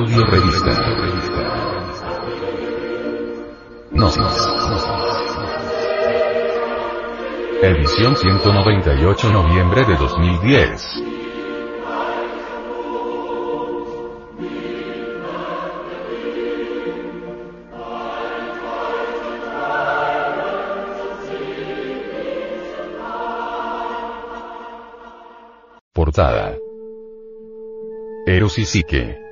Audio Revista. Gnosis. Edición 198 noviembre de 2010. Portada. Eros y Psique.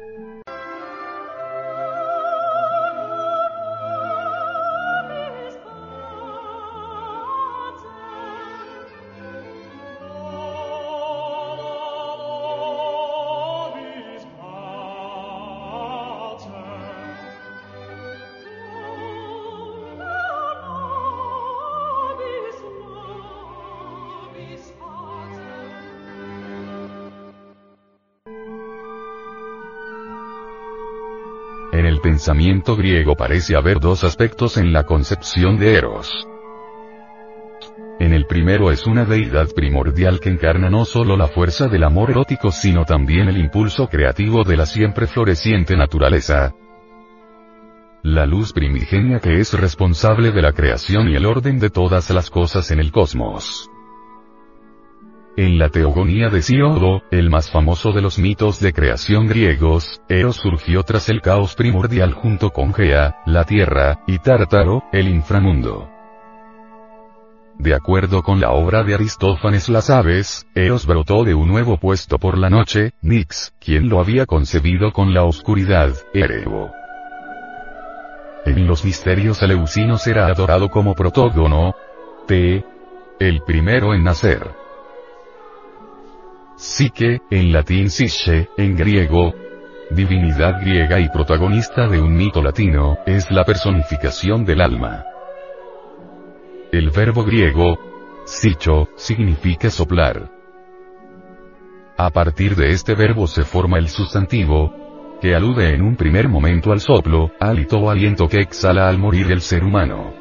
En el pensamiento griego parece haber dos aspectos en la concepción de Eros. En el primero es una deidad primordial que encarna no solo la fuerza del amor erótico sino también el impulso creativo de la siempre floreciente naturaleza. La luz primigenia que es responsable de la creación y el orden de todas las cosas en el cosmos. En la teogonía de Siodo, el más famoso de los mitos de creación griegos, Eros surgió tras el caos primordial junto con Gea, la tierra, y Tártaro, el inframundo. De acuerdo con la obra de Aristófanes Las aves, Eros brotó de un nuevo puesto por la noche, Nix, quien lo había concebido con la oscuridad, Erebo. En los misterios eleusinos era adorado como protógono, T. El primero en nacer. Psique, en latín Psyche, en griego, divinidad griega y protagonista de un mito latino, es la personificación del alma. El verbo griego, psycho, significa soplar. A partir de este verbo se forma el sustantivo, que alude en un primer momento al soplo, hálito o aliento que exhala al morir el ser humano.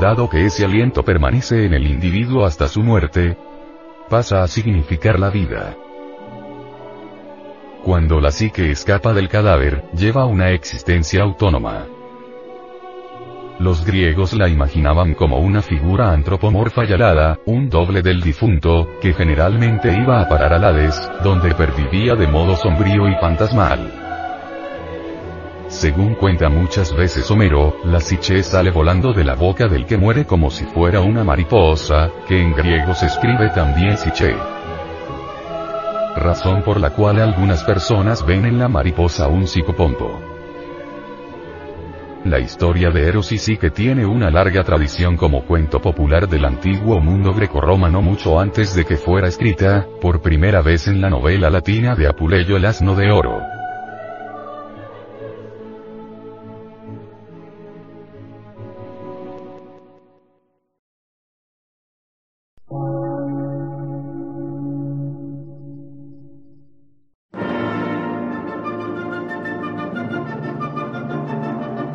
Dado que ese aliento permanece en el individuo hasta su muerte, pasa a significar la vida. Cuando la psique escapa del cadáver, lleva una existencia autónoma. Los griegos la imaginaban como una figura antropomorfa y alada, un doble del difunto, que generalmente iba a parar al Hades, donde pervivía de modo sombrío y fantasmal. Según cuenta muchas veces Homero, la psiche sale volando de la boca del que muere como si fuera una mariposa, que en griego se escribe también psiche. Razón por la cual algunas personas ven en la mariposa un psicopompo. La historia de Eros y Psique tiene una larga tradición como cuento popular del antiguo mundo grecorromano mucho antes de que fuera escrita, por primera vez en la novela latina de Apuleyo el asno de oro.